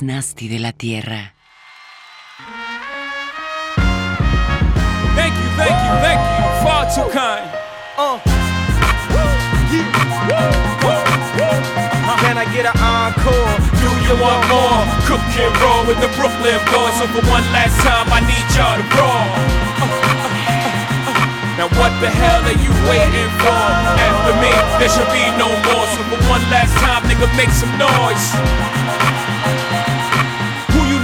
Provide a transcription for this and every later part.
Diversión. El show más nasty de la tierra. Thank you, thank you, thank you. Far too kind. Uh. Can I get an encore? Do you want more? Cook and roll with the Brooklyn boys. So for one last time, I need y'all to roll. Now what the hell are you waiting for? After me, there should be no more. So for one last time, nigga, make some noise.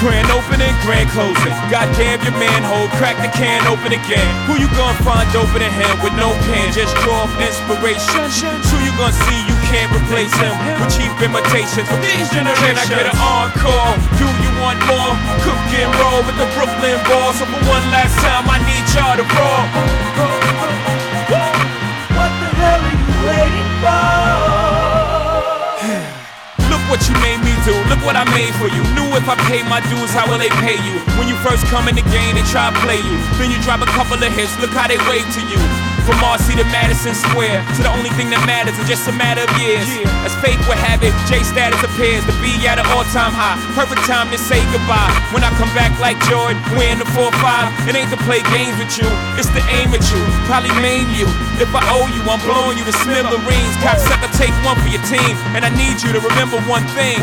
Grand opening, grand closing. Goddamn your manhole, crack the can open again. Who you gonna find open in him with no pen? Just draw off inspiration. Who you gonna see you can't replace him with cheap imitations from these generations. Can I get an encore? Do you want more? Cook and roll with the Brooklyn Balls. So for one last time, I need y'all to roll. What you made me do, look what I made for you. Knew if I pay my dues, how will they pay you? When you first come in the game, they try to play you. Then you drop a couple of hits, look how they wave to you. From Marcy to Madison Square, to the only thing that matters is just a matter of years. As fate would have it, J status appears to be at an all time high. Perfect time to say goodbye. When I come back like Jordan, wearing the 4 5, it ain't to play games with you, it's to aim at you. Probably maim you. If I owe you, I'm blowing you to smithereens. Cocksucker, take one for your team. And I need you to remember one thing.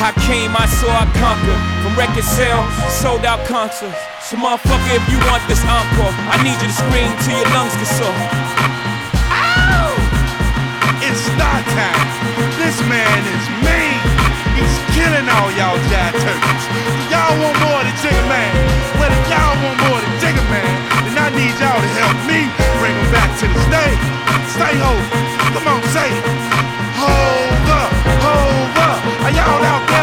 I came, I saw, I conquered. Record sales, sold out concerts. So motherfucker, if you want this encore, I need you to scream till your lungs get sore. It's star time. This man is mean. He's killing all y'all jive turkeys. Y'all want more than Jigga Man. Well, if y'all want more than Jigga Man, then I need y'all to help me bring him back to the stage. Stay hold. Come on, say it. Hold up, hold up. Are y'all out there?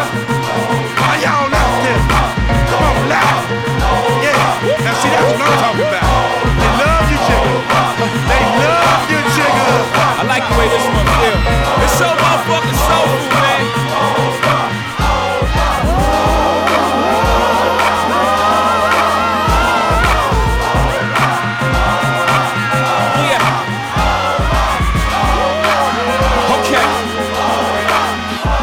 Way this one feel. It's so motherfucking soulful, man. Okay.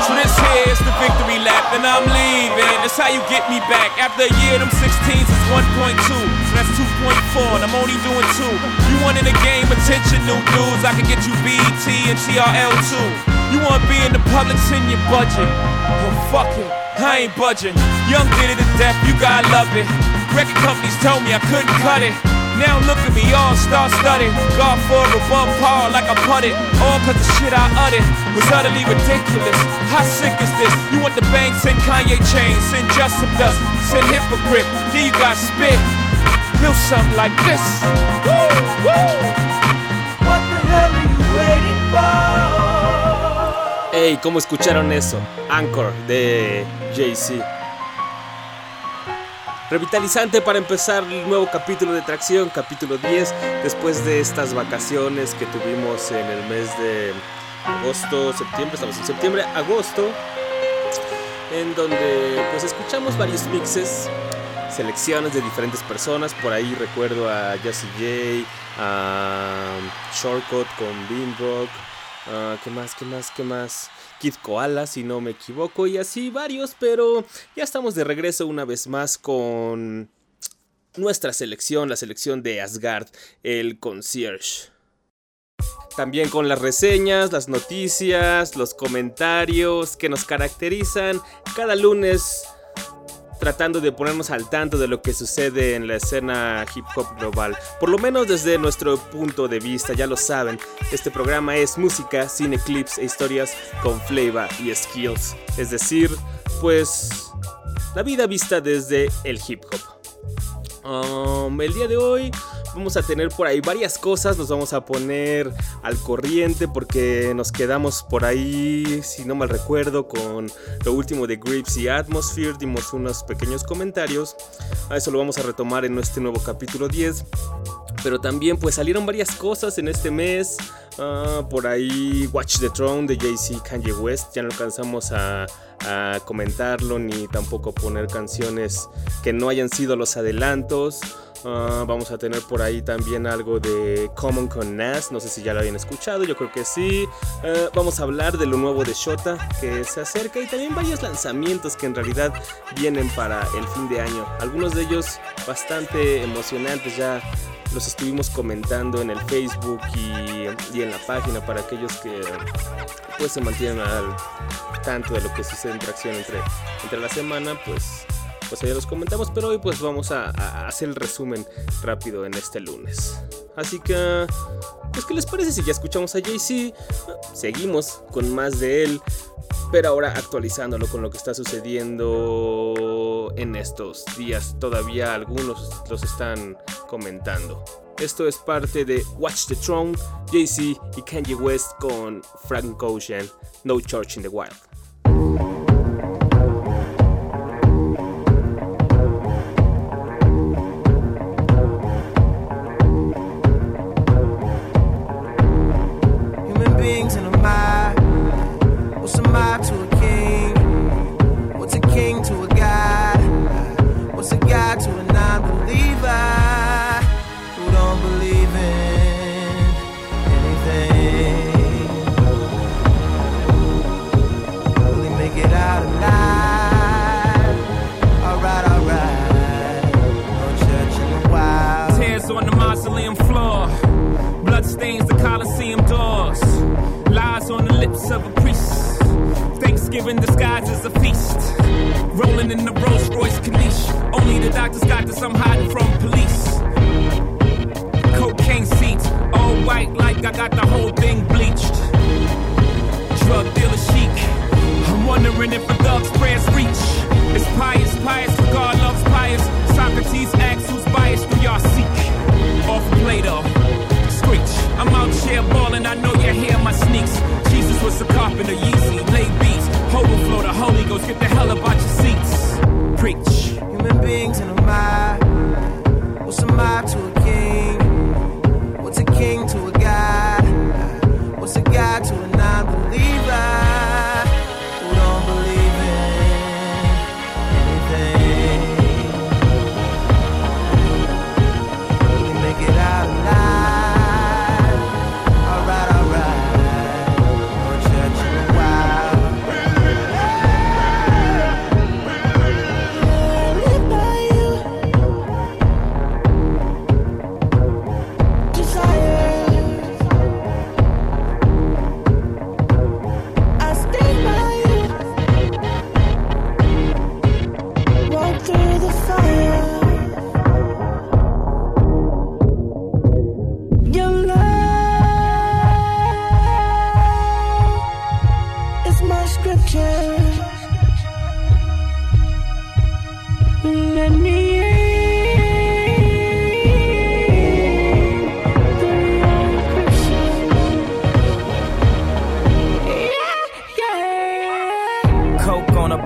So this here is the victory lap, and I'm leaving. That's how you get me back. After a year, them 16s is 1.2. So that's 2.4, and I'm only doing two. Want in the game attention, new dudes? I can get you BET and TRL too. You want to be in the public, send your budget. Well, fuck it, I ain't budging. Young did it to death, you gotta love it. Record companies told me I couldn't cut it. Now look at me, all star studded. God for above par like I putted. All cause the shit I uttered was utterly ridiculous. How sick is this? You want the bang, send Kanye chains, send Justin Dust, send Hypocrite. Then you got spit. Something like this. Woo, woo. What the hell are you waiting for? Hey, ¿cómo escucharon eso? Anchor de Jay-Z. Revitalizante para empezar el nuevo capítulo de Tracción, capítulo 10, después de estas vacaciones que tuvimos en el mes de agosto, septiembre, estamos en septiembre, agosto, en donde pues escuchamos varios mixes, selecciones de diferentes personas, por ahí recuerdo a Jesse J, a Shortcut con Bean Rock, ah, ¿qué más, qué más, qué más? Kid Koala, si no me equivoco, y así varios, pero ya estamos de regreso una vez más con nuestra selección, la selección de Asgard, el concierge. También con las reseñas, las noticias, los comentarios que nos caracterizan cada lunes tratando de ponernos al tanto de lo que sucede en la escena hip hop global. Por lo menos desde nuestro punto de vista, ya lo saben, este programa es música, cine clips e historias con flavor y skills. Es decir, pues la vida vista desde el hip hop. Um, el día de hoy Vamos a tener por ahí varias cosas, nos vamos a poner al corriente porque nos quedamos por ahí, si no mal recuerdo, con lo último de Grips y Atmosphere, dimos unos pequeños comentarios, a eso lo vamos a retomar en este nuevo capítulo 10. Pero también pues salieron varias cosas en este mes. Ah, por ahí Watch the Throne de Jay-Z Kanye West. Ya no alcanzamos a, a, comentarlo ni tampoco poner canciones que no hayan sido los adelantos. Uh, vamos a tener por ahí también algo de Common con Nas, no sé si ya lo habían escuchado, yo creo que sí. Uh, vamos a hablar de lo nuevo de Shota que se acerca y también varios lanzamientos que en realidad vienen para el fin de año. Algunos de ellos bastante emocionantes, ya los estuvimos comentando en el Facebook y, y en la página para aquellos que pues se mantienen al tanto de lo que sucede en tracción entre, entre la semana, pues pues ya los comentamos, pero hoy pues vamos a, hacer el resumen rápido en este lunes. Así que, pues ¿qué les parece si ya escuchamos a Jay-Z? Seguimos con más de él, pero ahora actualizándolo con lo que está sucediendo en estos días. Todavía algunos los están comentando. Esto es parte de Watch the Throne, Jay-Z y Kanye West con Frank Ocean, No Church in the Wild. rings and a mile. What's a mile to a king? What's a king to a guy? What's a guy to a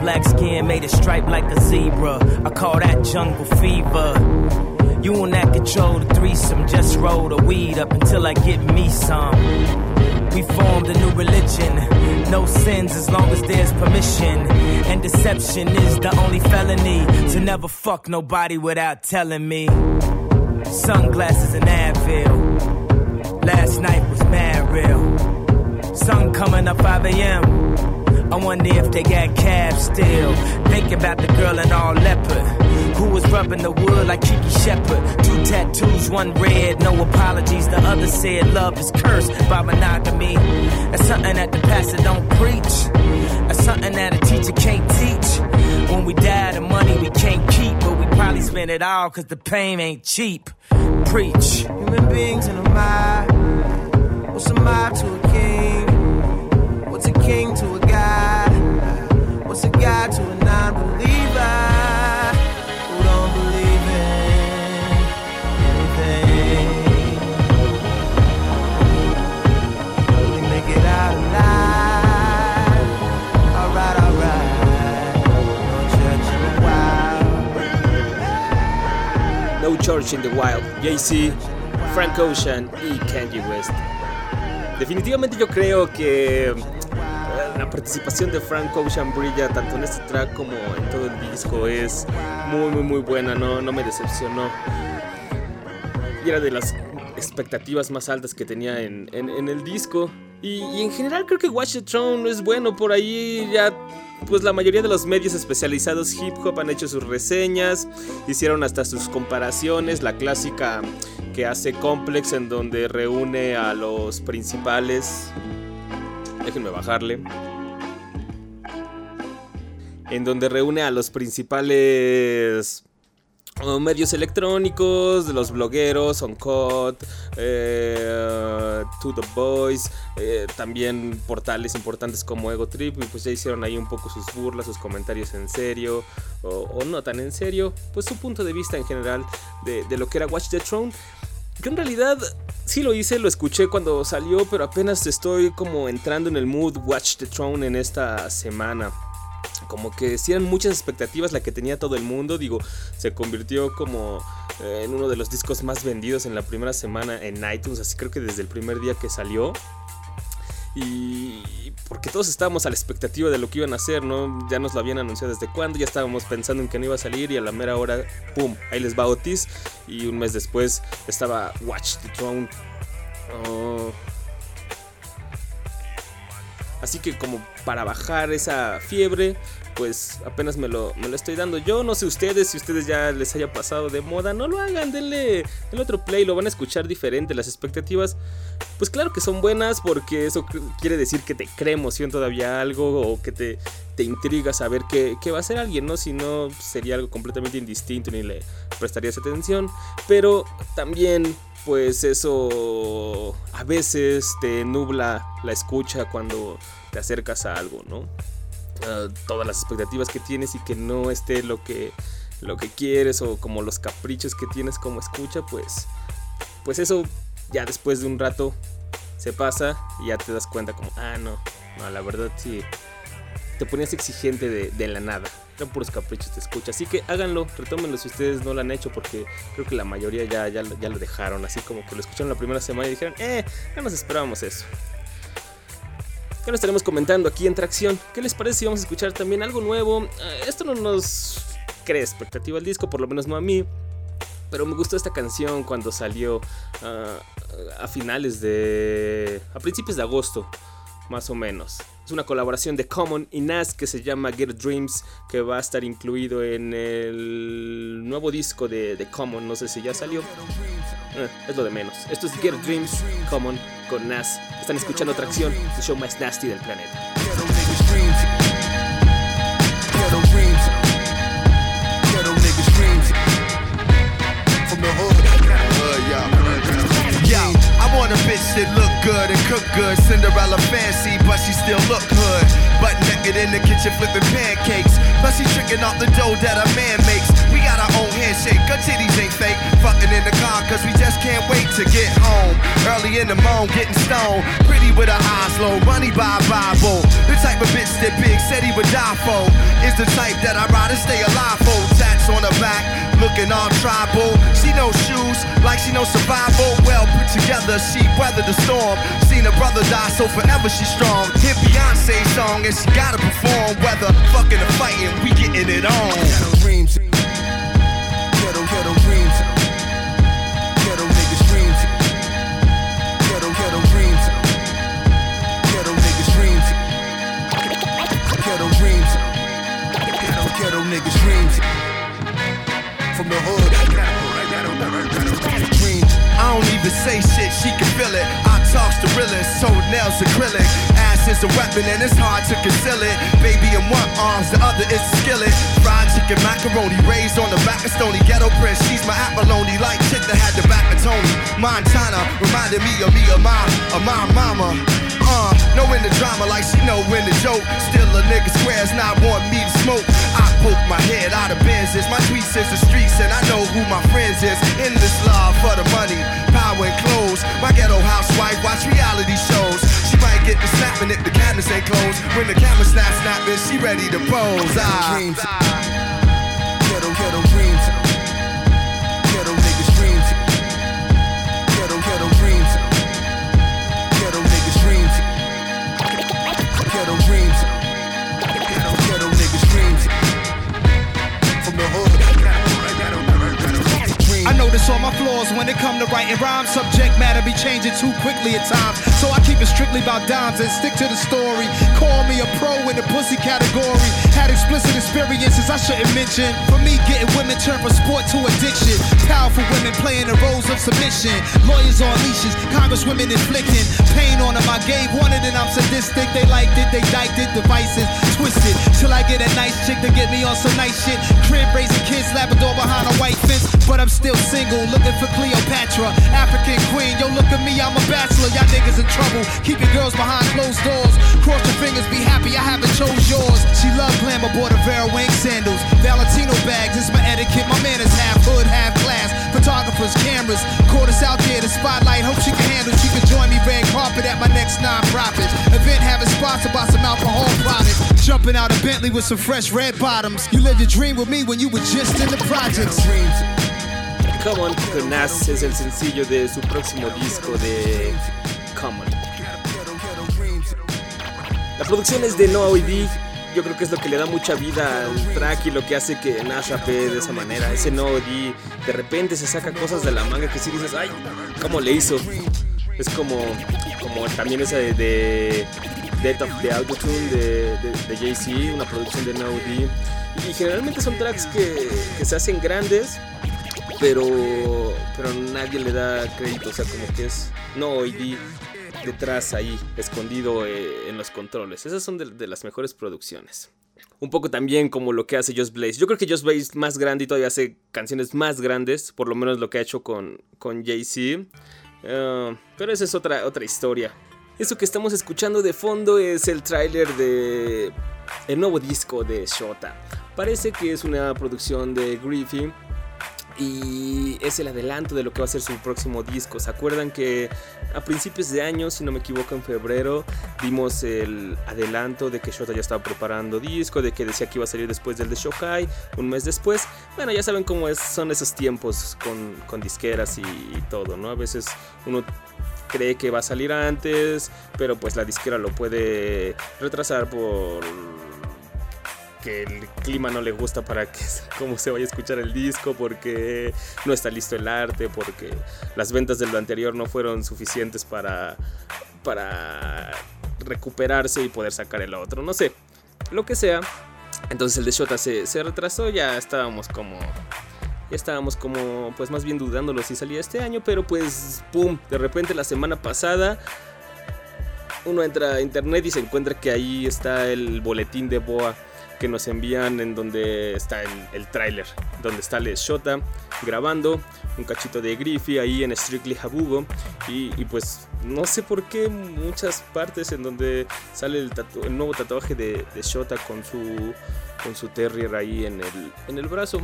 black skin made it stripe like a zebra. I call that jungle fever. You on that control the threesome, just roll the weed up until I get me some. We formed a new religion. No sins as long as there's permission. And deception is the only felony. To never fuck nobody without telling me. Sunglasses and Advil. Last night was mad real. Sun coming up 5 a.m. I wonder if they got calves still. Thinking about the girl in all leopard. Who was rubbing the wood like Kiki Shepard. Two tattoos, one red, no apologies. The other said love is cursed by monogamy. That's something that the pastor don't preach. That's something that a teacher can't teach. When we die, the money we can't keep, but we probably spend it all cause the pain ain't cheap. Preach. Human beings in a mob. What's a mob to a king? What's a king to a? What's a guy to a non believer who don't believe in anything? Make it out alive? Alright, alright. No church in the wild. No church in the wild. JC, Frank Ocean y Kanye West. Definitivamente yo creo que la participación de Frank Ocean brilla tanto en este track como en todo el disco. Es muy, muy, muy buena, no, no me decepcionó. Y era de las expectativas más altas que tenía en, el disco. Y, en general creo que Watch the Throne es bueno. Por ahí ya, pues la mayoría de los medios especializados hip hop han hecho sus reseñas. Hicieron hasta sus comparaciones. La clásica que hace Complex en donde reúne a los principales. Déjenme bajarle. En donde reúne a los principales medios electrónicos, los blogueros, Uncut, eh, To The Boys, eh, también portales importantes como Ego Trip, y pues ya hicieron ahí un poco sus burlas, sus comentarios en serio, o, no tan en serio, pues su punto de vista en general de, de lo que era Watch the Throne. Yo en realidad sí lo hice, lo escuché cuando salió, pero apenas estoy como entrando en el mood Watch the Throne en esta semana como que si eran muchas expectativas la que tenía todo el mundo. Digo, se convirtió como eh, en uno de los discos más vendidos en la primera semana en iTunes, así creo que desde el primer día que salió. Y porque todos estábamos a la expectativa de lo que iban a hacer, ¿no? Ya nos lo habían anunciado desde cuándo, ya estábamos pensando en que no iba a salir y a la mera hora, ¡pum! Ahí les va Otis. Y un mes después estaba Watch the Throne. Oh. Así que como para bajar esa fiebre, pues apenas me lo, me lo estoy dando. Yo no sé ustedes, si ustedes ya les haya pasado de moda, no lo hagan, denle el otro play, lo van a escuchar diferente. Las expectativas, pues claro que son buenas porque eso quiere decir que te crea emoción todavía algo o que te, te intriga saber qué, qué va a hacer alguien, ¿no? Si no, sería algo completamente indistinto ni le prestarías atención. Pero también pues eso a veces te nubla la escucha cuando te acercas a algo, ¿no? Todas las expectativas que tienes y que no esté lo que, lo que quieres o como los caprichos que tienes como escucha, pues, pues eso ya después de un rato se pasa y ya te das cuenta como, ah, no, no, la verdad sí, te ponías exigente de, de la nada puros caprichos te escucha. Así que háganlo, retómenlo si ustedes no lo han hecho, porque creo que la mayoría ya, ya, ya lo dejaron. Así como que lo escucharon la primera semana y dijeron, eh, ya nos esperábamos eso. Ya lo estaremos comentando aquí en Tracción. ¿Qué les parece si vamos a escuchar también algo nuevo? Eh, esto no nos crea expectativa al disco, por lo menos no a mí. Pero me gustó esta canción cuando salió ah, a finales de... a principios de agosto, más o menos. Es una colaboración de Common y Nas que se llama Get Dreams, que va a estar incluido en el nuevo disco de, Common. No sé si ya salió. Eh, es lo de menos. Esto es Get Dreams, Common con Nas. Están escuchando Tracción, el show más nasty del planeta. A bitch that look good and cook good. Cinderella fancy, but she still look hood. Butt naked in the kitchen flipping pancakes. Plus she tricking off the dough that a man makes. We got our own handshake, her titties ain't fake. Fucking in the car, cause we just can't wait to get home. Early in the morning, getting stoned. Pretty with her eyes low, money by Bible. The type of bitch that Big said he would die for. Is the type that I'd rather stay alive for. Tats on her back, looking all tribal. She knows shoes, like she knows survival. Well put together, she weathered the storm. Seen her brother die, so forever she's strong. Hit Beyonce's song, and she gotta perform. Whether fucking or fighting, we getting it on. Ghetto dreams, ghetto ghetto dreams, ghetto niggas dreams, ghetto ghetto dreams, ghetto niggas dreams, ghetto dreams, ghetto niggas dreams from the hood. I don't even say shit, she can feel it. I talks to realest, toenails acrylic. Ass is a weapon and it's hard to conceal it. Baby in one arms, the other is a skillet. Fried chicken macaroni, raised on the back of Stony Ghetto Prince. She's my abalone, like chick that had the back of Tony. Montana reminded me of me, of my, of my mama. Knowing the drama like she know when the joke. Still a nigga squares not want me to smoke. I poke my head out of Benzes. My tweets is the streets and I know who my friends is. In this love for the money, power and clothes. My ghetto housewife watch reality shows. She might get the snapping if the cameras ain't closed. When the camera snap snapping, she ready to pose. Ah. Notice all my flaws when it come to writing rhymes. Subject matter be changing too quickly at times. So I keep it strictly about dimes and stick to the story. Call me a pro in the pussy category. Had explicit experiences I shouldn't mention. For me, getting women turned from sport to addiction. Powerful women playing the roles of submission. Lawyers on leashes, congresswomen inflicting pain on them. I gave one it and I'm sadistic. They liked it, they diked it, devices twisted. Till I get a nice chick to get me on some nice shit. I'm still single, looking for Cleopatra. African queen, yo, look at me, I'm a bachelor. Y'all niggas in trouble. Keep your girls behind closed doors. Cross your fingers, be happy, I haven't chose yours. She love glamour, bought a Vera Wang sandals. Valentino bags, it's my etiquette. My man is half hood, half class. Photographers, cameras. Caught us out there, the spotlight. Hope she can handle. She can join me red carpet at my next non-profit. Event having sponsored by some alcohol products. Jumping out of Bentley with some fresh red bottoms. You lived your dream with me when you were just in the projects. Come On con Nas es el sencillo de su próximo disco de Come On. La producción es de Noah OD. Yo creo que es lo que le da mucha vida al track y lo que hace que Nas rapee de esa manera. Ese Noah OD de repente se saca cosas de la manga que sí dices, ay, ¿cómo le hizo? Es como, como también esa de, de Death of the Autotune de, de, de Jay-Z, una producción de Noah OD. Y generalmente son tracks que, que se hacen grandes pero pero nadie le da crédito, o sea, como que es no hoy detrás ahí, escondido eh, en los controles. Esas son de, las mejores producciones. Un poco también como lo que hace Just Blaze. Yo creo que Just Blaze es más grande y todavía hace canciones más grandes, por lo menos lo que ha hecho con, con Jay-Z. Uh, pero esa es otra, otra historia. Eso que estamos escuchando de fondo es el tráiler de el nuevo disco de Shota. Parece que es una producción de Griffin y es el adelanto de lo que va a ser su próximo disco. ¿Se acuerdan que a principios de año, si no me equivoco, en febrero, vimos el adelanto de que Shota ya estaba preparando disco, de que decía que iba a salir después del de Shokai, un mes después? Bueno, ya saben cómo es, son esos tiempos con, con disqueras y, y todo, ¿no? A veces uno cree que va a salir antes, pero pues la disquera lo puede retrasar por que el clima no le gusta para que cómo se vaya a escuchar el disco, porque no está listo el arte, porque las ventas de lo anterior no fueron suficientes para para recuperarse y poder sacar el otro, no sé, lo que sea. Entonces el de Shota se, se retrasó, ya estábamos como ya estábamos como pues más bien dudándolo si salía este año, pero pues pum, de repente la semana pasada uno entra a internet y se encuentra que ahí está el boletín de Boa que nos envían en donde está el, el tráiler, donde está Les Shota grabando, un cachito de Griffey ahí en Strictly Habugo y, pues no sé por qué muchas partes en donde sale el nuevo tatuaje de, de, Shota con su, con su terrier ahí en el, en el brazo.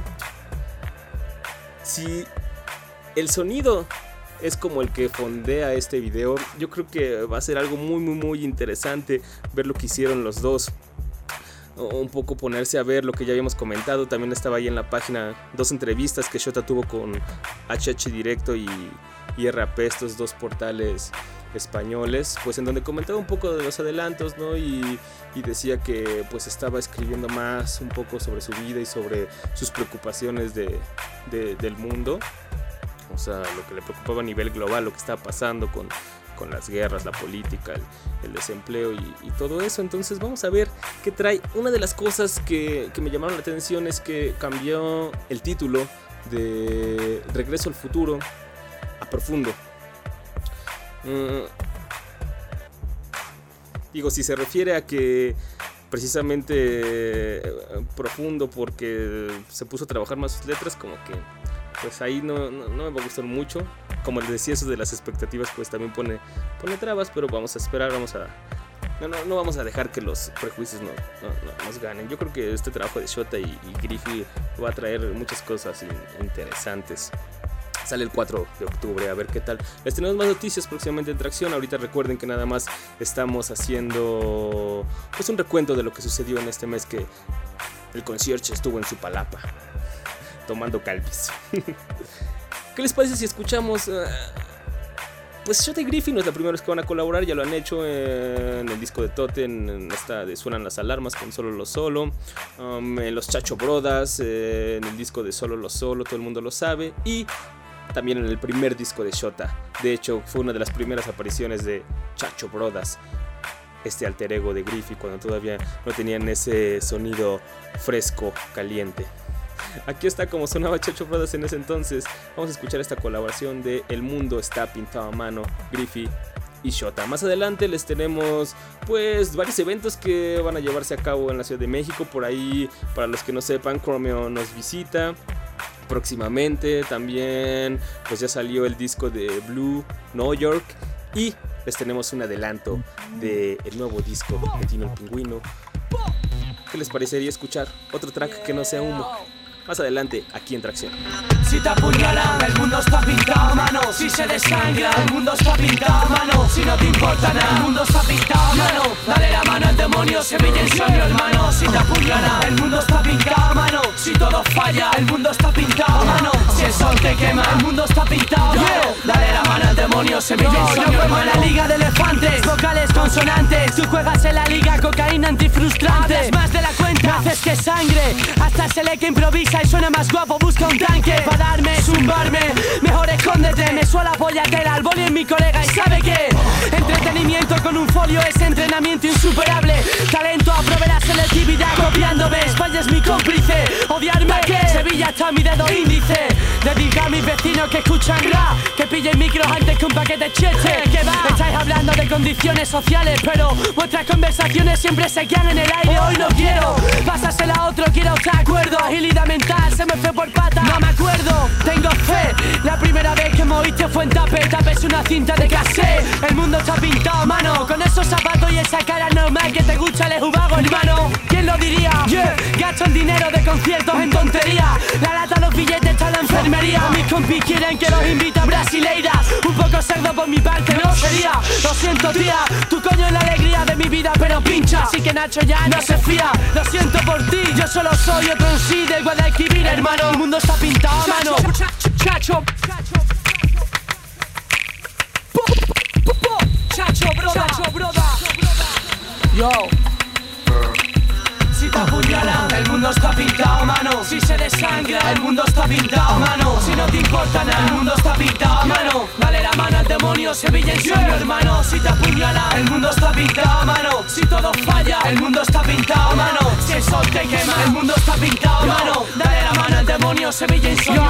Si el sonido es como el que fondea este video, yo creo que va a ser algo muy muy muy interesante ver lo que hicieron los dos un poco ponerse a ver lo que ya habíamos comentado. También estaba ahí en la página dos entrevistas que Shota tuvo con HH Directo y, y RAP, estos dos portales españoles, pues en donde comentaba un poco de los adelantos, ¿no? Y, y, decía que pues estaba escribiendo más un poco sobre su vida y sobre sus preocupaciones de, de, del mundo. O sea, lo que le preocupaba a nivel global, lo que estaba pasando con, con las guerras, la política, el, desempleo y, todo eso. Entonces vamos a ver qué trae. Una de las cosas que, que me llamaron la atención es que cambió el título de Regreso al Futuro a Profundo. Uh, digo, si se refiere a que precisamente eh, profundo porque se puso a trabajar más sus letras, como que pues ahí no, no, no, me va a gustar mucho. Como les decía, eso de las expectativas pues también pone, pone trabas, pero vamos a esperar, vamos a... No, no, no vamos a dejar que los prejuicios no, no, nos ganen. Yo creo que este trabajo de Shota y, y va a traer muchas cosas interesantes. Sale el 4 de octubre, a ver qué tal. Les tenemos más noticias próximamente en tracción. Ahorita recuerden que nada más estamos haciendo pues un recuento de lo que sucedió en este mes que el concierto estuvo en su palapa tomando calpis. ¿Qué les parece si escuchamos? Uh, pues Shota y Griffin no es la primera vez que van a colaborar, ya lo han hecho en el disco de Totten, en esta de Suenan las Alarmas con Solo Lo Solo, um, en los Chacho Brodas, eh, en el disco de Solo Lo Solo, todo el mundo lo sabe, y también en el primer disco de Shota. De hecho, fue una de las primeras apariciones de Chacho Brothers, este alter ego de Griffey, cuando todavía no tenían ese sonido fresco, caliente. Aquí está como sonaba Chacho Brothers en ese entonces. Vamos a escuchar esta colaboración de El Mundo está pintado a mano, Griffey y Shota. Más adelante les tenemos pues varios eventos que van a llevarse a cabo en la Ciudad de México. Por ahí, para los que no sepan, Chromeo nos visita próximamente. También pues ya salió el disco de Blue New York y les tenemos un adelanto del el nuevo disco de Tino el Pingüino. ¿Qué les parecería escuchar otro track que no sea humo? Más adelante, aquí en Tracción. Si te apuñalan, el mundo está pintado a mano. Si se desangra, el mundo está pintado a mano. Si no te importa nada, el mundo está pintado a mano. Dale la mano al demonio, Sevilla en sueño, hermano. Si te apuñalan, el mundo está pintado a mano. Si todo falla, el mundo está pintado a mano. Si el sol te quema, el mundo está pintado a mano. Dale la mano al demonio, Sevilla en sueño, yo hermano. la liga de elefantes, vocales consonantes. Tú juegas en la liga cocaína antifrustrante. Hablas más de la cuenta, haces que sangre. Hasta se le que improvisa y suena más guapo, busca un tanque para darme, zumbarme. Mejor escóndete, me suela pollatera al boli en mi colega y sabe que entretenimiento con un folio es entrenamiento insuperable. Talento aprove la selectividad copiándome. España es mi cómplice, odiarme que Sevilla está mi dedo índice. Dedica a mis vecinos que escuchan rap, que pillen micros antes que un paquete chete. Que va, estáis hablando de condiciones sociales, pero vuestras conversaciones siempre se quedan en el aire. Hoy no quiero pasásela a otro, quiero estar acuerdo. Agilidad mental se me fue por pata, no me acuerdo. Tengo fe, la primera vez que me oíste fue en tape. Tape es una cinta de cassette. El mundo está pintado mano, con esos zapatos y esa cara normal que te gusta el jugago, hermano. ¿Quién lo diría? Yeah, gasto el dinero de conciertos en tontería. La lata, los billetes, está la enfermería. Mis compis quieren que los invite a brasileiras. Un poco cerdo por mi parte, no sería. Lo siento, tía, tu coño es la alegría de mi vida, pero pincha. Así que Nacho ya no se fía. Lo siento por ti, yo solo soy otro en sí Guadalquivir, hermano. El mundo está pintado a mano. Chacho, Chacho, broda, Chacho, broda. Yo. Apuñalan, el mundo está pintado mano. Si se desangra, el mundo está pintado mano. Si no te importa nada, el mundo está pintado mano. Dale la mano al demonio, Sevilla en sueño, hermano. Si te apuñalan, el mundo está pintado mano. Si todo falla, el mundo está pintado mano. Si el sol te quema, el mundo está pintado mano. Dale la mano al demonio, Sevilla en sueño,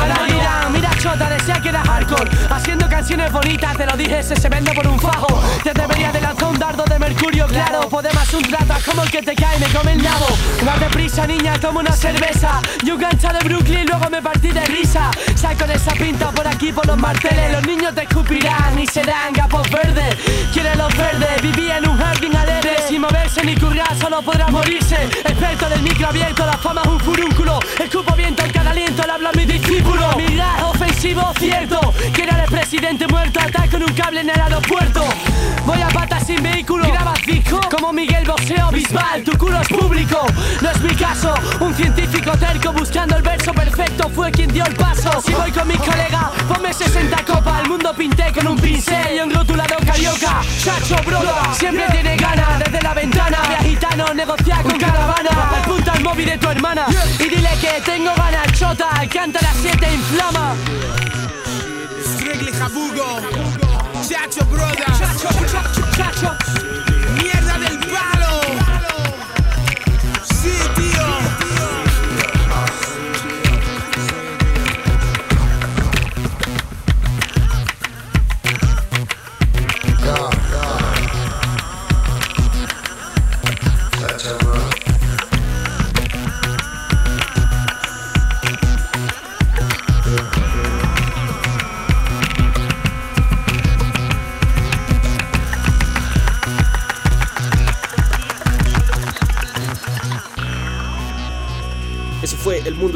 desea que era hardcore. Haciendo canciones bonitas, te lo dije, se se vende por un fajo. Te debería de lanzar un dardo de mercurio, claro. Podemos un trato como el que te cae, me come el nabo. Date prisa, niña, toma una cerveza. Yo gancha de Brooklyn, luego me partí de risa. Saco de esa pinta por aquí, por los marteles. Los niños te escupirán y serán gapos verdes. Quiere los verdes, vivía en un jardín alegre. Sin moverse ni currar, solo podrá morirse. Experto del micro abierto, la fama es un furúnculo. Escupo viento en cada aliento, le hablo a mi discípulo. Mirar ofensivo, cierto. Quiero al presidente muerto, ataco en un cable en el aeropuerto. Voy a sin vehículo. Grabas disco como Miguel Boseo Bisbal, tu culo es público. No es mi caso, un científico terco buscando el verso perfecto fue quien dio el paso. Si voy con mis colegas, ponme 60 copas. El mundo pinté con un pincel y un rotulado carioca. Chacho, broda, siempre tiene ganas desde la ventana. De gitano, negociar con caravana. Apunta al móvil de tu hermana y dile que tengo ganas, chota. Canta las 7, inflama. Jabugo. Chacho, brother. Chacho, chacho, chacho.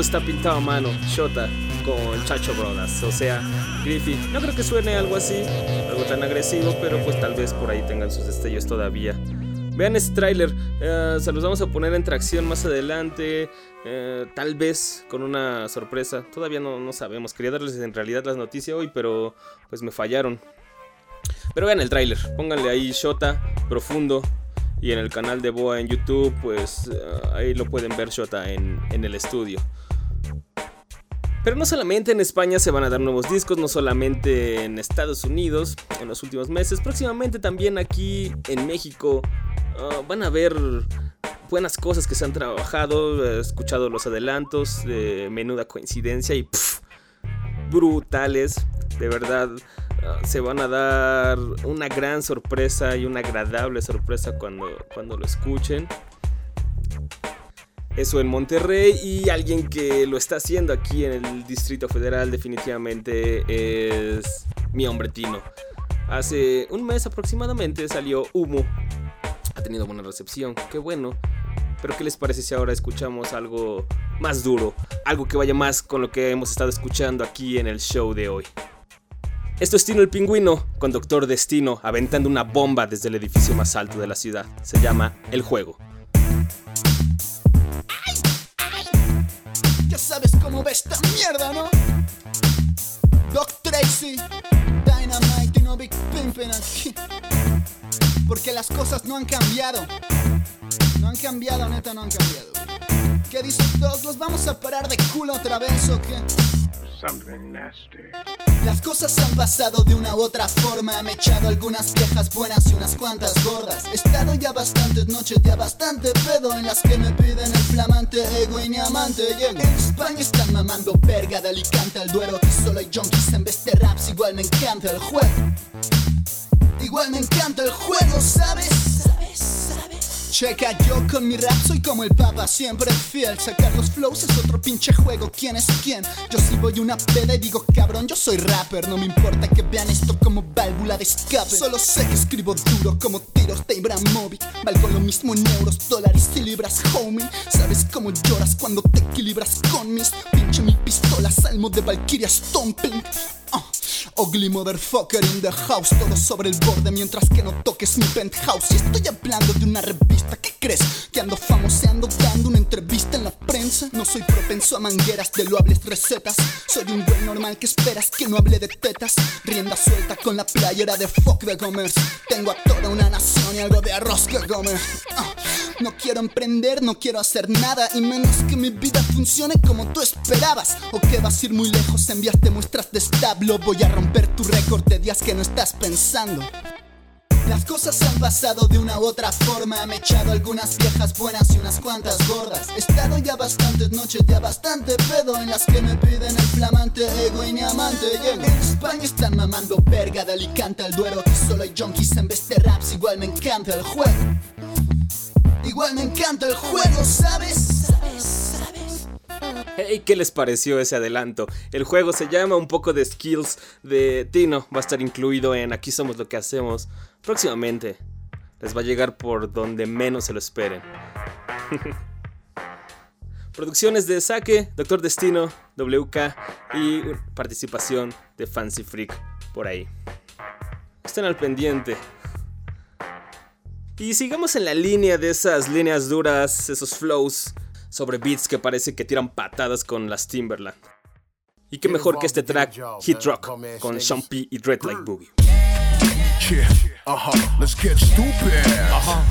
Está pintado a mano, Shota con Chacho Brothers, o sea, Griffey. No creo que suene algo así, algo tan agresivo, pero pues tal vez por ahí tengan sus destellos todavía. Vean este tráiler, eh, se los vamos a poner en tracción más adelante, eh, tal vez con una sorpresa, todavía no, no sabemos, quería darles en realidad las noticias hoy, pero pues me fallaron. Pero vean el tráiler, pónganle ahí Shota, profundo, y en el canal de Boa en YouTube, pues eh, ahí lo pueden ver Shota en, en el estudio. Pero no solamente en España se van a dar nuevos discos, no solamente en Estados Unidos en los últimos meses, próximamente también aquí en México ah, van a ver buenas cosas que se han trabajado, he escuchado los adelantos de menuda coincidencia y brutales, de verdad ah, se van a dar una gran sorpresa y una agradable sorpresa cuando, cuando lo escuchen. Eso en Monterrey y alguien que lo está haciendo aquí en el Distrito Federal definitivamente es mi hombre Tino. Hace un mes aproximadamente salió Humo. Ha tenido buena recepción, qué bueno. Pero ¿qué les parece si ahora escuchamos algo más duro? Algo que vaya más con lo que hemos estado escuchando aquí en el show de hoy. Esto es Tino el Pingüino, con Doctor Destino aventando una bomba desde el edificio más alto de la ciudad. Se llama El Juego. Ya sabes cómo ve esta mierda, ¿no? Doc Tracy, Dynamite y no Big Pimpin' aquí. Porque las cosas no han cambiado. No han cambiado, neta, no han cambiado. ¿Qué dices, Doc? ¿Los vamos a parar de culo otra vez o qué? Las cosas han pasado de una u otra forma. Me he echado algunas viejas buenas y unas cuantas gordas. He estado ya bastantes noches, ya bastante pedo en las que me piden el flamante ego y mi amante. En España están mamando verga de Alicante al Duero. Solo hay junkies en vez de raps. Igual me encanta el juego. Igual me encanta el juego, ¿sabes? Checa, yo con mi rap soy como el papa, siempre fiel. Sacar los flows es otro pinche juego, ¿quién es quién? Yo sí voy una peda y digo, cabrón, yo soy rapper. No me importa que vean esto como válvula de escape. Solo sé que escribo duro como tiros de Ibramovic. Valgo lo mismo en euros, dólares y libras, homie. ¿Sabes cómo lloras cuando te equilibras con mis? Pinche mi pistola, salmo de Valkyria Stomping. Ah, ugly motherfucker in the house, todo sobre el borde mientras que no toques mi penthouse. Y estoy hablando de una revista, ¿qué crees? Que ando famoseando dando una entrevista en la prensa. No soy propenso a mangueras de loables recetas. Soy un güey normal que esperas que no hable de tetas. Rienda suelta con la playera de fuck de commerce. Tengo a toda una nación y algo de arroz que comer. Ah, no quiero emprender, no quiero hacer nada y menos que mi vida funcione como tú esperabas. O que vas a ir muy lejos, enviaste muestras de establo. Voy a romper tu récord de días que no estás pensando. Las cosas han pasado de una u otra forma. Me he echado algunas viejas buenas y unas cuantas gordas. He estado ya bastantes noches, ya bastante pedo en las que me piden el flamante ego y mi amante. Y en España están mamando verga de Alicante al Duero. Solo hay junkies en vez de raps. Igual me encanta el juego. Igual me encanta el juego. ¿Sabes? Hey, ¿qué les pareció ese adelanto? El juego se llama Un poco de skills de Tino. Va a estar incluido en Aquí somos lo que hacemos. Próximamente. Les va a llegar por donde menos se lo esperen. Producciones de Saque, Doctor Destino, WK y participación de Fancy Freak por ahí. Estén al pendiente. Y sigamos en la línea de esas líneas duras, esos flows sobre beats que parece que tiran patadas con las Timberland. Y qué mejor que este track, Hit Rock, con Sean P y Dread Like Boogie. Yeah, huh. Let's get stupid. Huh.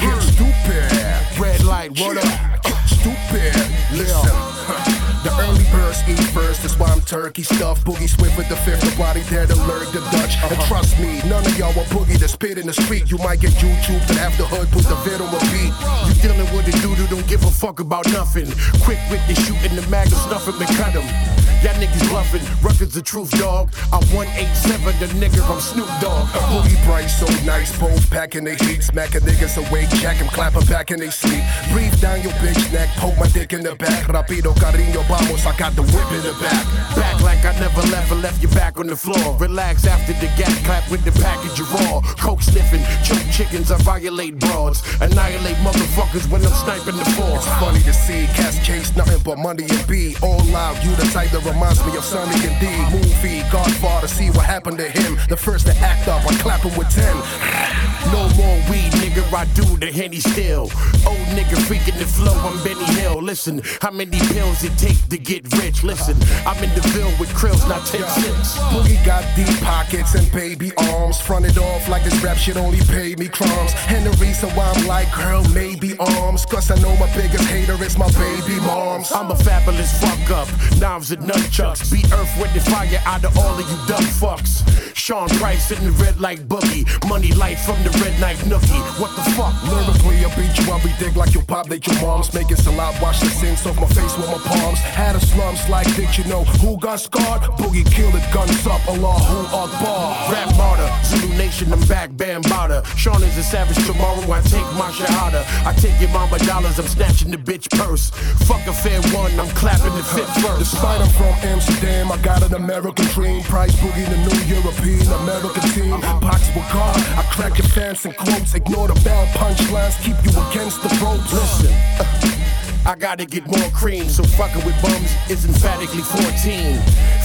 Get stupid. Red light, what up? Get stupid. Listen. The early birds eat first, that's why I'm turkey stuffed. Boogie Swift with the fifth, nobody there to lurk the Dutch. And uh-huh. trust me, none of y'all will boogie the spit in the street. You might get YouTube, but after the hood put the vid on repeat. You dealing with a dude who don't give a fuck about nothing. Quick with the shooting the mag stuff it and cut him. Y'all niggas bluffing, Rucker's the truth, dog. I'm 187, the nigga, I'm Snoop Dogg. Uh, Boogie bright, so nice, both packing they heat, smacking niggas awake, jack 'em, clapping back in they sleep. Breathe down your bitch neck, poke my dick in the back. Rapido, cariño, vamos, I got the whip in the back. Back like I never left and left you back on the floor. Relax after the gas clap with the package of raw. Coke sniffing, choke chickens, I violate broads. Annihilate motherfuckers when I'm sniping the floor. It's funny to see cats chase nothing but money and B. all loud. You the type that reminds me of Sonny and D. Movie, Godfather, see what happened to him. The first to act up, I clap him with 10. No more weed, nigga, I do the henny still. Old nigga freaking the flow, I'm Benny Hill. Listen, how many pills it take to get rich? Listen, I'm in the Ville with krills, not 10 cents. Boogie got deep pockets and baby arms. Fronted off like this rap shit only paid me crumbs. Henry, so I'm like, girl, maybe arms. Cause I know my biggest hater is my baby moms. I'm a fabulous fuck up. Knives and nunchucks. Beat earth with the fire out of all of you dumb fucks. Sean Price in the red light boogie. Money light from the red knife nookie. What the fuck? Lyrically, I beat you, I be dig like your pop, date your moms. Making salad, wash the sins off my face with my palms. Had a slums like, did you know who got scarred? Boogie killed it, guns up, Allah, who are Akbar. Rap martyr, Zulu Nation, I'm back, Bambada. Sean is a savage tomorrow, I take my shahada. I take your mama dollars, I'm snatching the bitch purse. Fuck a fair one, I'm clapping the fifth verse. Despite I'm from Amsterdam, I got an American dream. Price Boogie, the new European American team. Box with God, I crack your fans and quotes. Ignore the bad punchlines, keep you against the ropes. Listen. uh, I gotta get more cream, so fucking with bums is emphatically 14.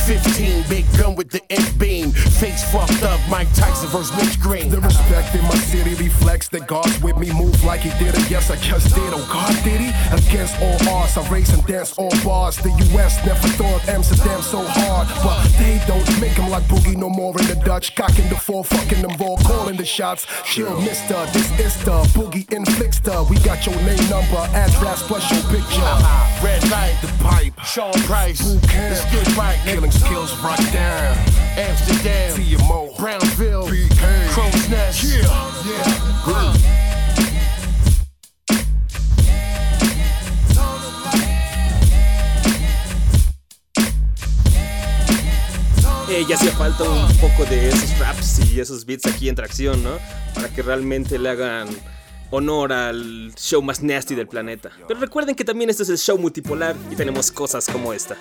15, big gun with the end beam. Face fucked up, Mike Tyson versus Mitch Green. The respect in my city reflects that God's with me. Move like he did it, yes, I just did. Oh, God did he? Against all odds, I race and dance all bars. The US never thought Amsterdam so hard, but they don't make him like Boogie no more in the Dutch. Cocking the four, fucking them raw, calling the shots. Chill, mister, this is the Boogie inflictor. We got your name, number, address, plus your picture. Red light, the pipe, Sean Price, Who cares? let's get right, Killing skills right down. Amsterdam, TMO, Brownsville, BK, Crow's Nest. yeah, yeah, good. Eh, ya hacía falta un poco de esos raps y esos beats aquí en tracción, ¿no? Para que realmente le hagan honor al show más nasty del planeta. Pero recuerden que también este es el show multipolar y tenemos cosas como esta.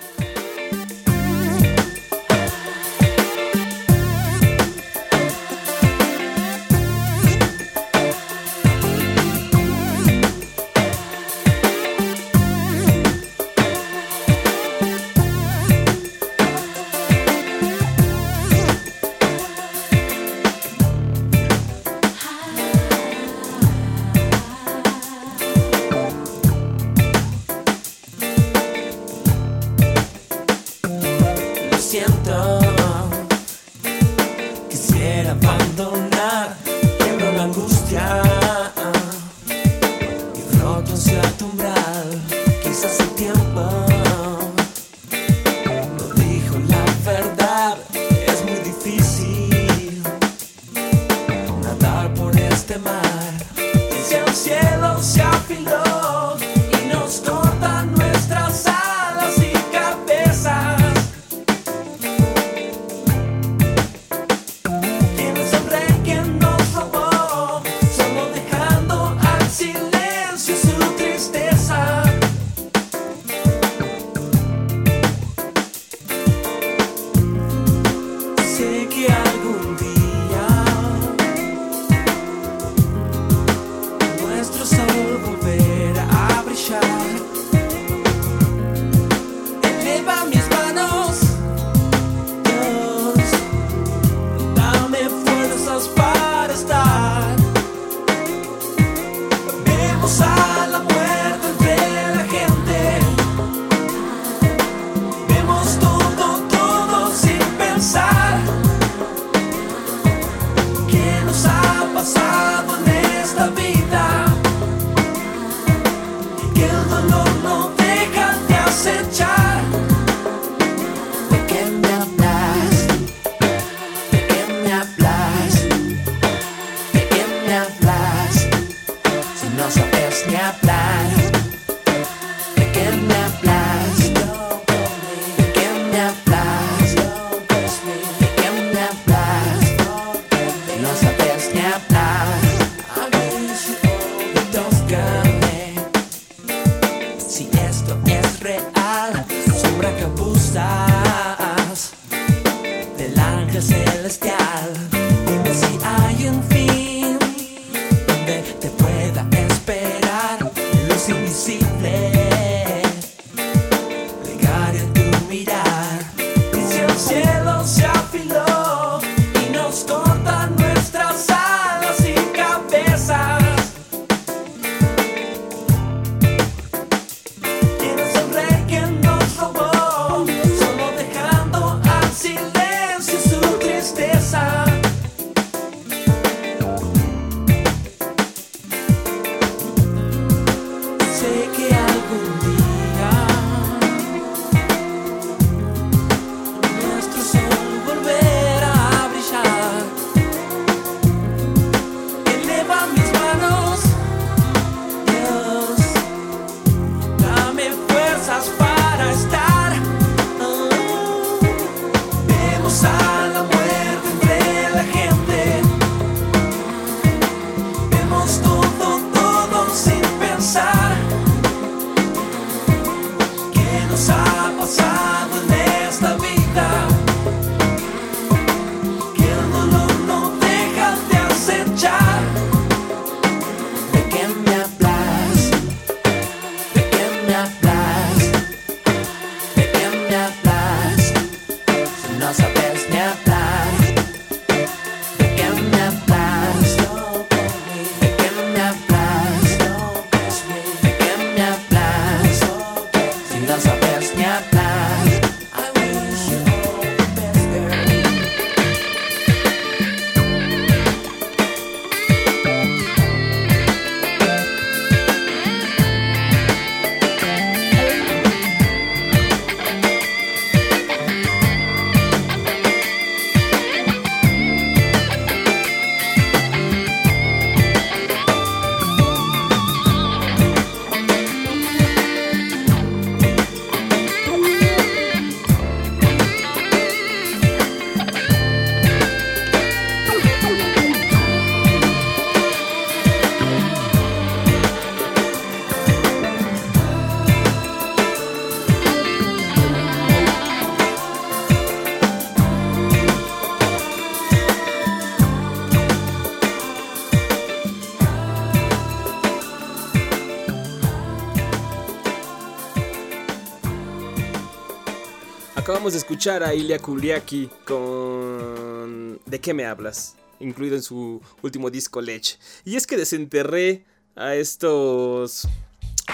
De escuchar a Ilya Kuliaki con ¿De qué me hablas? incluido en su último disco Lech. Y es que desenterré a estos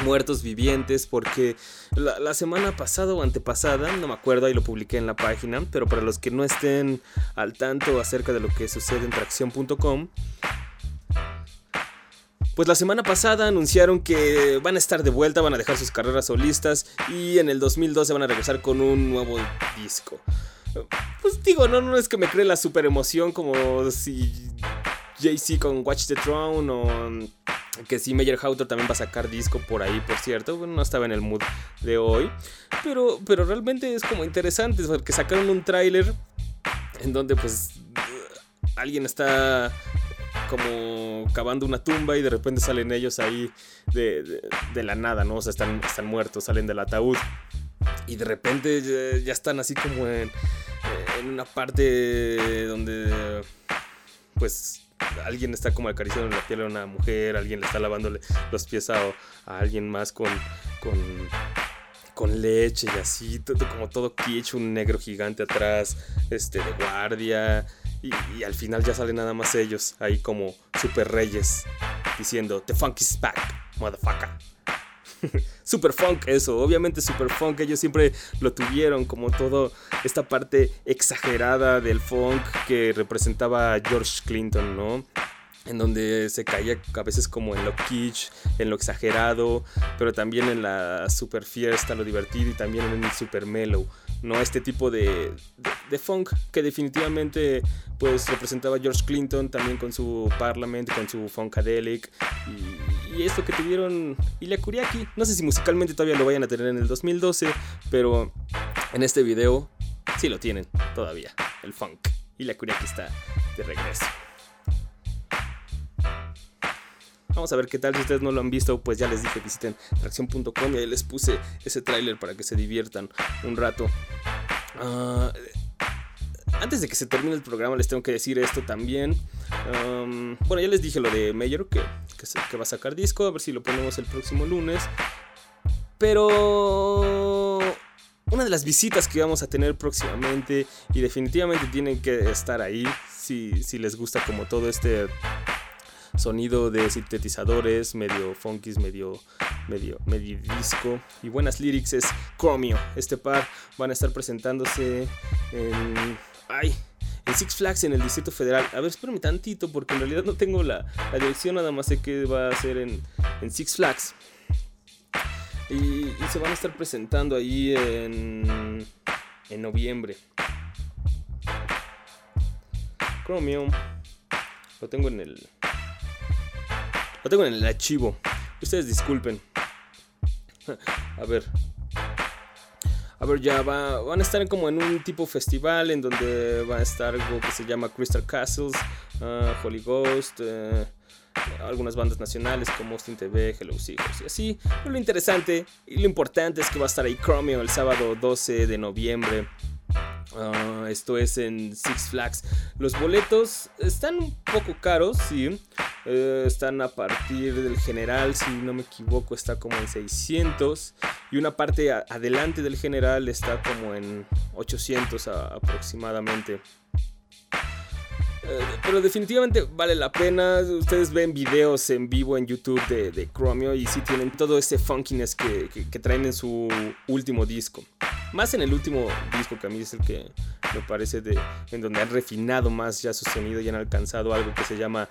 muertos vivientes porque la, semana pasada o antepasada, no me acuerdo, ahí lo publiqué en la página, pero para los que no estén al tanto acerca de lo que sucede en tracción.com, pues la semana pasada anunciaron que van a estar de vuelta, van a dejar sus carreras solistas y en el 2012 van a regresar con un nuevo disco. Pues digo, no, no es que me cree la super emoción como si Jay-Z con Watch the Throne o que si Meyer Hauter también va a sacar disco por ahí, por cierto. Bueno, no estaba en el mood de hoy. Pero, pero realmente es como interesante porque sacaron un tráiler en donde pues alguien está como cavando una tumba y de repente salen ellos ahí de, la nada, ¿no? O sea, están, están muertos, salen del ataúd. Y de repente ya, están así como en, en una parte donde pues alguien está como acariciando la piel a una mujer, alguien le está lavándole los pies a, alguien más con, con, con leche y así, como todo kitsch, un negro gigante atrás, este, de guardia. Y, al final ya salen nada más ellos, ahí como super reyes, diciendo, The funk is back, motherfucker. super funk eso, obviamente super funk, ellos siempre lo tuvieron como todo esta parte exagerada del funk que representaba a George Clinton, ¿no? en donde se caía a veces como en lo kitsch, en lo exagerado, pero también en la super fiesta, lo divertido y también en el super mellow. ¿No? Este tipo de, de, funk que definitivamente pues representaba George Clinton también con su Parliament, con su Funkadelic y, y esto que tuvieron Ilya Kuriaki. No sé si musicalmente todavía lo vayan a tener en el 2012, pero en este video sí lo tienen todavía, el funk. Ilya Kuriaki está de regreso. Vamos a ver qué tal. Si ustedes no lo han visto, pues ya les dije, visiten tracción.com y ahí les puse ese tráiler para que se diviertan un rato. Ah, antes de que se termine el programa les tengo que decir esto también. bueno, ya les dije lo de Mayor que, que, va a sacar disco, a ver si lo ponemos el próximo lunes. Pero una de las visitas que vamos a tener próximamente y definitivamente tienen que estar ahí si, si les gusta como todo este sonido de sintetizadores, medio funky, medio, medio, medio disco y buenas lyrics es Chromio. Este par van a estar presentándose en, ay, en Six Flags en el Distrito Federal. A ver, espérame tantito porque en realidad no tengo la, dirección, nada más sé que va a ser en, en Six Flags. Y, y, se van a estar presentando ahí en, en noviembre. Chromium. Lo tengo en el, lo tengo en el archivo. Ustedes disculpen. A ver. A ver, ya va, van a estar como en un tipo festival en donde va a estar algo que se llama Crystal Castles, uh, Holy Ghost, uh, algunas bandas nacionales como Austin TV, Hello Seagulls y así. Pero lo interesante y lo importante es que va a estar ahí Chromio el sábado 12 de noviembre. Uh, esto es en Six Flags. Los boletos están un poco caros, sí. Eh, están a partir del general, si no me equivoco, está como en 600. Y una parte adelante del general está como en 800 aproximadamente. Eh, pero definitivamente vale la pena. Ustedes ven videos en vivo en YouTube de, de y sí tienen todo ese funkiness que, traen en su último disco. Más en el último disco que a mí es el que me parece de, en donde han refinado más ya su sonido y han alcanzado algo que se llama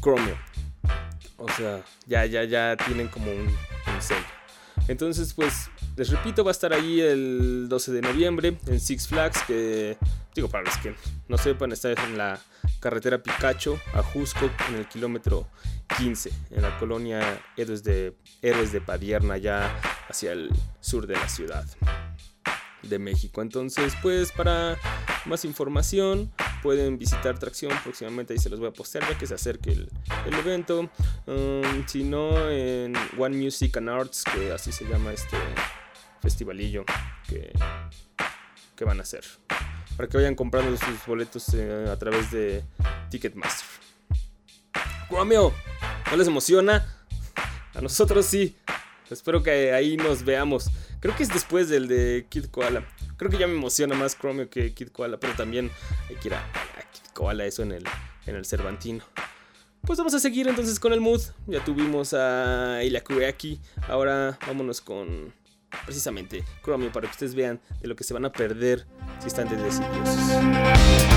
Chromio. O sea, ya, ya, ya tienen como un, sello. Entonces, pues, les repito, va a estar ahí el 12 de noviembre en Six Flags, que, digo, para los que no sepan, está en la carretera Picacho a Jusco, en el kilómetro 15, en la colonia Héroes de, Héroes de Padierna, ya hacia el sur de la ciudad de México. Entonces, pues, para más información, pueden visitar Tracción próximamente, ahí se los voy a postear ya que se acerque el, evento. Um, si no, en One Music and Arts, que así se llama este festivalillo que, que van a hacer. Para que vayan comprando sus boletos eh, a través de Ticketmaster. Romeo, ¿no les emociona? A nosotros sí. Espero que ahí nos veamos. Creo que es después del de Kid Koala. Creo que ya me emociona más Chromio que Kid Koala, pero también hay que ir a, Kid Koala, eso en el, en el Cervantino. Pues vamos a seguir entonces con el mood. Ya tuvimos a aquí. Ahora vámonos con precisamente Chromio para que ustedes vean de lo que se van a perder si están de decidiosos.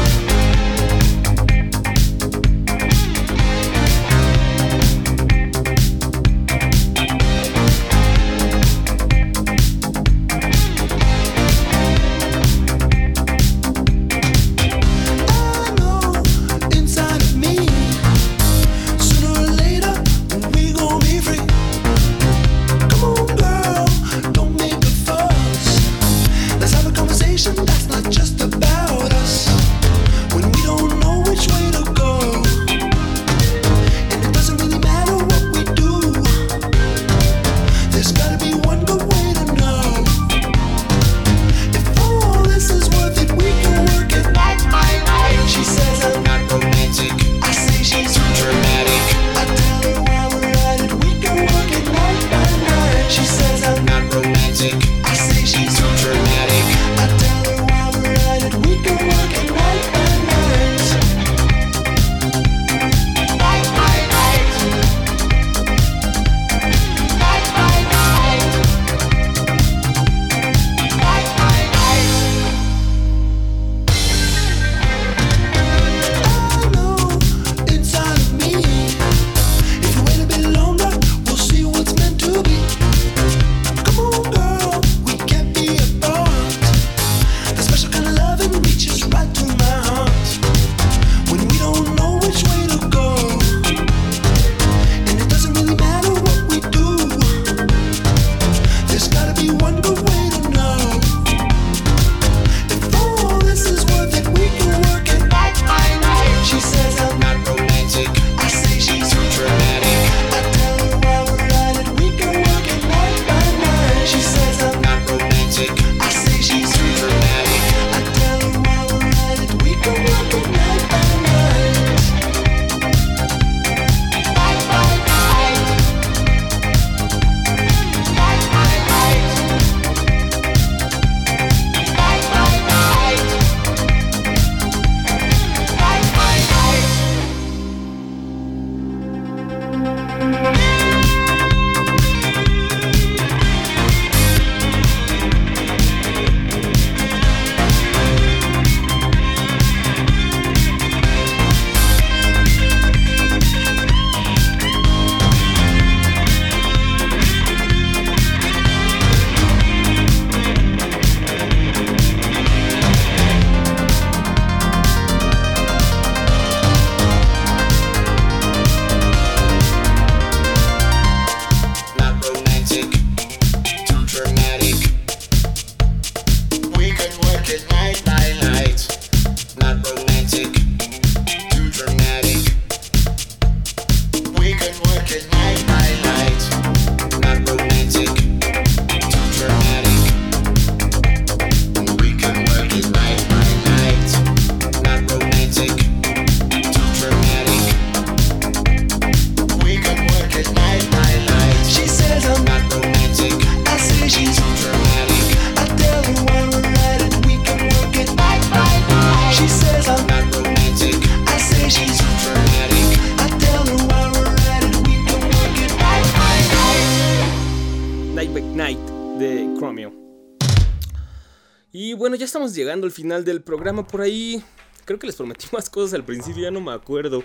Llegando al final del programa por ahí. Creo que les prometí más cosas al principio, ya no me acuerdo.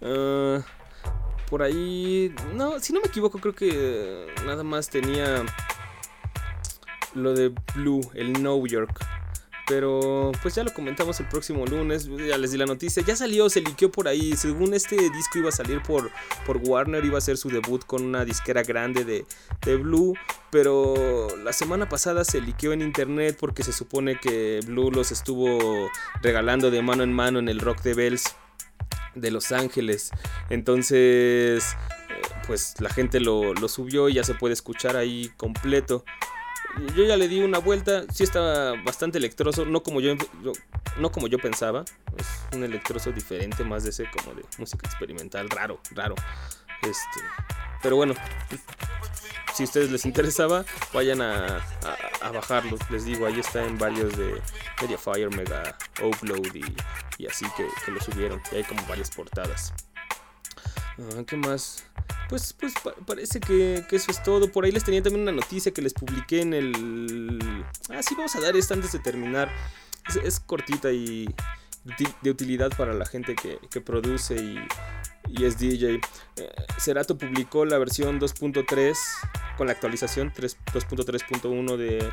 Ah, por ahí... No, si no me equivoco, creo que nada más tenía lo de Blue, el New York. Pero pues ya lo comentamos el próximo lunes, ya les di la noticia, ya salió, se liqueó por ahí, según este disco iba a salir por, por Warner, iba a ser su debut con una disquera grande de, de Blue, pero la semana pasada se liqueó en internet porque se supone que Blue los estuvo regalando de mano en mano en el Rock de Bells de Los Ángeles, entonces eh, pues la gente lo, lo subió y ya se puede escuchar ahí completo yo ya le di una vuelta, sí está bastante electroso, no como yo, no como yo pensaba, es un electroso diferente, más de ese como de música experimental, raro, raro. Este, pero bueno, si a ustedes les interesaba, vayan a, a, bajarlo. Les digo, ahí está en varios de Mediafire, Mega Upload y, así que, que, lo subieron. Y hay como varias portadas. Ah, ¿Qué más? Pues, pues parece que, que, eso es todo. Por ahí les tenía también una noticia que les publiqué en el... Ah, sí, vamos a dar esta antes de terminar. Es, cortita y de utilidad para la gente que, que produce y, y es DJ. Eh, Cerato publicó la versión 2.3 con la actualización 2.3.1 de,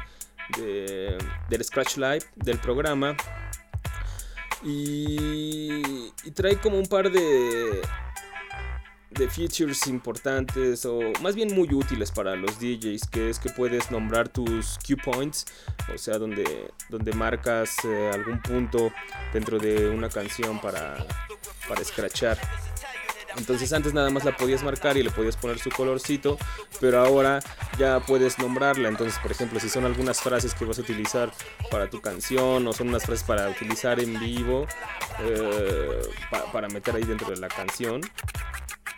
de, del Scratch Live del programa. Y, y, trae como un par de, de features importantes o más bien muy útiles para los DJs, que es que puedes nombrar tus cue points, o sea, donde, donde marcas eh, algún punto dentro de una canción para, para scratchar. Entonces antes nada más la podías marcar y le podías poner su colorcito, pero ahora ya puedes nombrarla. Entonces, por ejemplo, si son algunas frases que vas a utilizar para tu canción o son unas frases para utilizar en vivo, eh, para meter ahí dentro de la canción,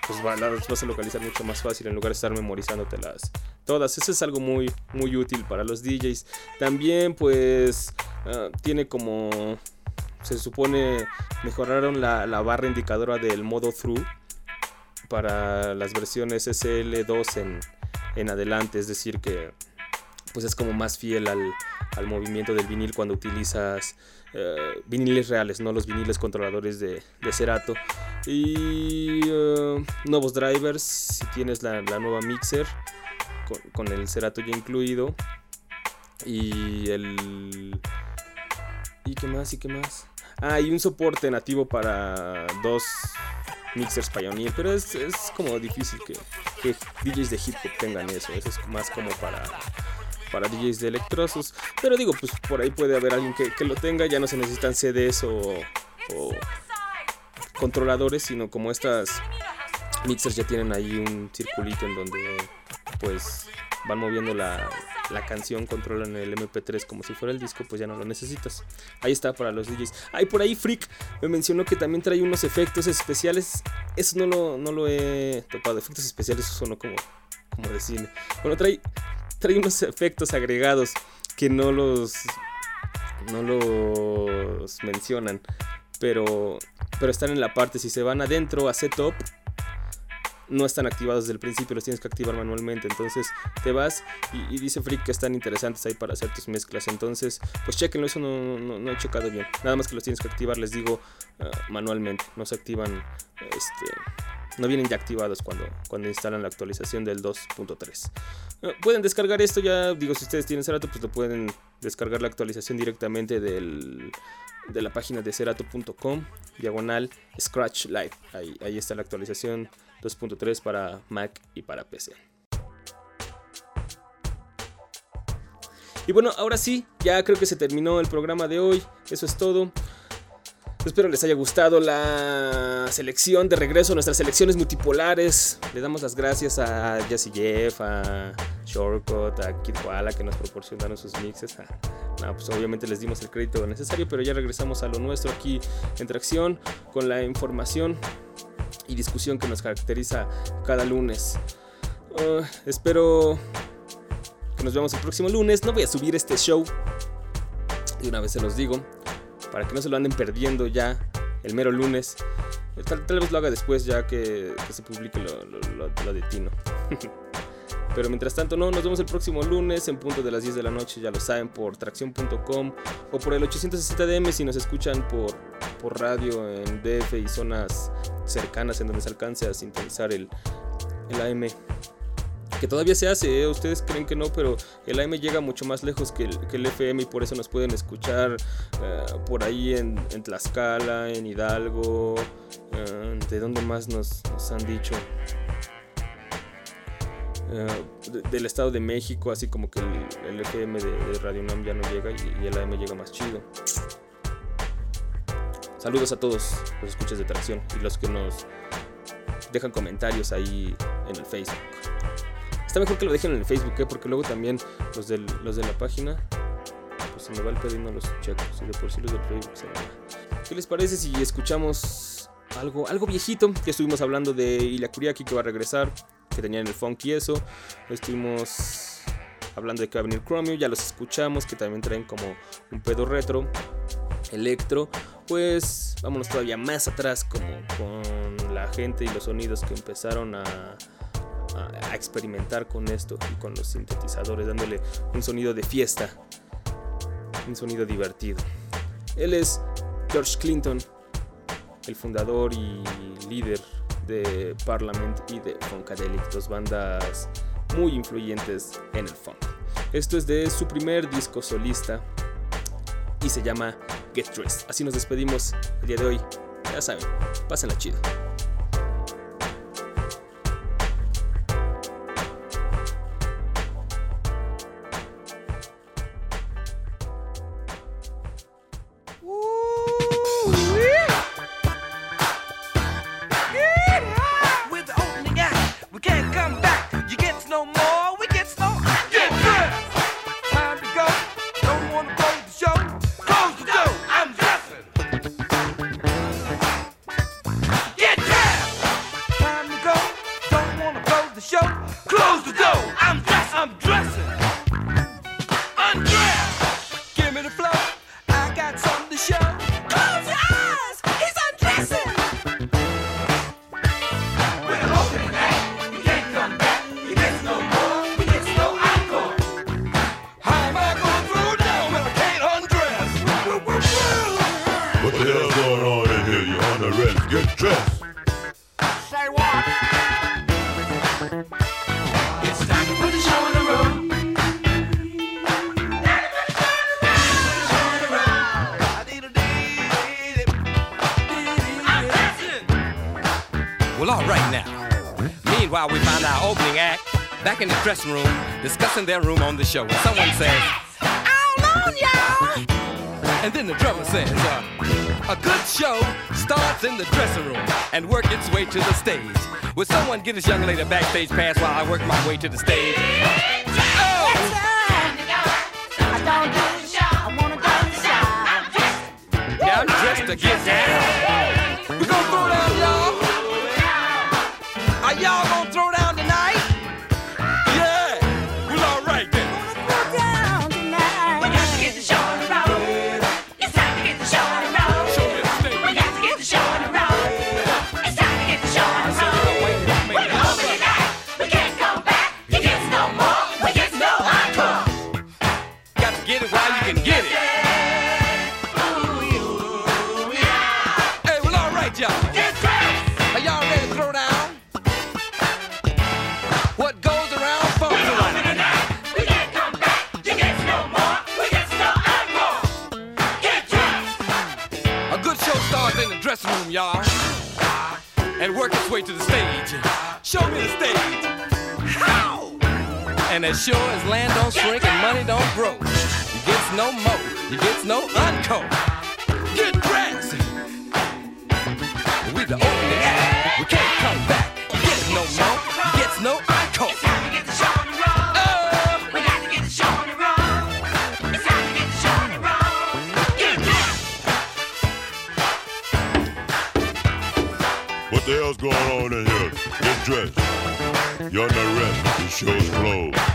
pues las vas a localizar mucho más fácil en lugar de estar memorizándotelas todas. Eso es algo muy, muy útil para los DJs. También pues ah, tiene como... Se supone mejoraron la, la barra indicadora del modo through para las versiones SL2 en, en adelante, es decir que pues es como más fiel al, al movimiento del vinil cuando utilizas uh, viniles reales, no los viniles controladores de, Cerato. Y uh, nuevos drivers, si tienes la, nueva mixer con, con, el Cerato ya incluido. Y el... ¿Y qué más? ¿Y qué más? Ah, y un soporte nativo para dos mixers Pioneer, pero es, es como difícil que, que, DJs de hip hop tengan eso, eso es más como para para DJs de electrosos, pero digo, pues por ahí puede haber alguien que, que lo tenga, ya no se necesitan CDs o, controladores, sino como estas mixers ya tienen ahí un circulito en donde pues van moviendo la, la canción, controlan el MP3 como si fuera el disco, pues ya no lo necesitas. Ahí está para los DJs. Ahí por ahí Freak me mencionó que también trae unos efectos especiales. Eso no lo, no lo he topado. Efectos especiales son como, como decir. Bueno, trae, trae unos efectos agregados que no los, no los mencionan. Pero, pero están en la parte. Si se van adentro a setup no están activados desde el principio, los tienes que activar manualmente. Entonces te vas y, dice Freak que están interesantes ahí para hacer tus mezclas. Entonces, pues chequenlo, eso no, no, he checado bien. Nada más que los tienes que activar, les digo, uh, manualmente. No se activan, este, no vienen ya activados cuando, cuando instalan la actualización del 2.3. Uh, pueden descargar esto ya, digo, si ustedes tienen Cerato, pues lo pueden descargar la actualización directamente del de la página de cerato.com diagonal scratch live ahí, ahí está la actualización 2.3 para Mac y para PC. Y bueno, ahora sí, ya creo que se terminó el programa de hoy. Eso es todo. Espero les haya gustado la selección de regreso a nuestras selecciones multipolares. Le damos las gracias a Jesse Jeff, a Shortcut, a Kid Koala que nos proporcionaron sus mixes. pues obviamente les dimos el crédito necesario, pero ya regresamos a lo nuestro aquí en Tracción con la información y discusión que nos caracteriza cada lunes. Uh, espero que nos veamos el próximo lunes. No voy a subir este show, y una vez se los digo, para que no se lo anden perdiendo ya el mero lunes. Tal, vez lo haga después ya que, se publique lo, lo, lo de Tino. Pero mientras tanto, no, nos vemos el próximo lunes en punto de las 10 de la noche, ya lo saben, por tracción.com o por el 860DM si nos escuchan por, por radio en DF y zonas cercanas en donde se alcance a sintonizar el, el AM. Que todavía se hace, ¿eh? ustedes creen que no, pero el AM llega mucho más lejos que el, FM y por eso nos pueden escuchar uh, por ahí en, Tlaxcala, en Hidalgo, uh, de dónde más nos, han dicho. Del Estado de México, así como que el, FM de, Radio Nam ya no llega y, y, el AM llega más chido. Saludos a todos los escuchas de tracción y los que nos dejan comentarios ahí en el Facebook. Está mejor que lo dejen en el Facebook, ¿eh? porque luego también los, del, los de la página, pues se me va el pedo y no los checo. Si de por sí los del Facebook se me va. ¿Qué les parece si escuchamos algo, algo viejito? Ya estuvimos hablando de Ilya Kuriaki que va a regresar que tenían el funk y eso. Estuvimos hablando de que va a venir Chromio, ya los escuchamos, que también traen como un pedo retro, electro. Pues vámonos todavía más atrás, como con la gente y los sonidos que empezaron a, a, experimentar con esto y con los sintetizadores, dándole un sonido de fiesta, un sonido divertido. Él es George Clinton, el fundador y líder de Parliament y de Funkadelic, dos bandas muy influyentes en el funk. Esto es de su primer disco solista y se llama Get Dressed. Así nos despedimos el día de hoy. Ya saben, pásenla chido. You on the rest? Get dressed. Say what? It's time to put the show on the road. Well, all right now. Meanwhile, we find our opening act back in the dressing room discussing their room on the show. And someone says, Hold on, y'all! And then the drummer says, uh, A good show starts in the dressing room and work its way to the stage. Will someone get this young lady a backstage pass while I work my way to the stage? Yeah, I'm dressed to get down. We gonna throw down, y'all. Are y'all gonna throw down the stage. How? And as sure as land don't shrink and money don't grow, you gets no more, you gets no encore. Get dressed. We the opening act. We can't come back. You get no more, you gets no encore. Um. We got to get the show on the road. It's time to get the show on the road. Get dressed. What the hell's going on in here? Get dressed. You're the rest. The show's closed.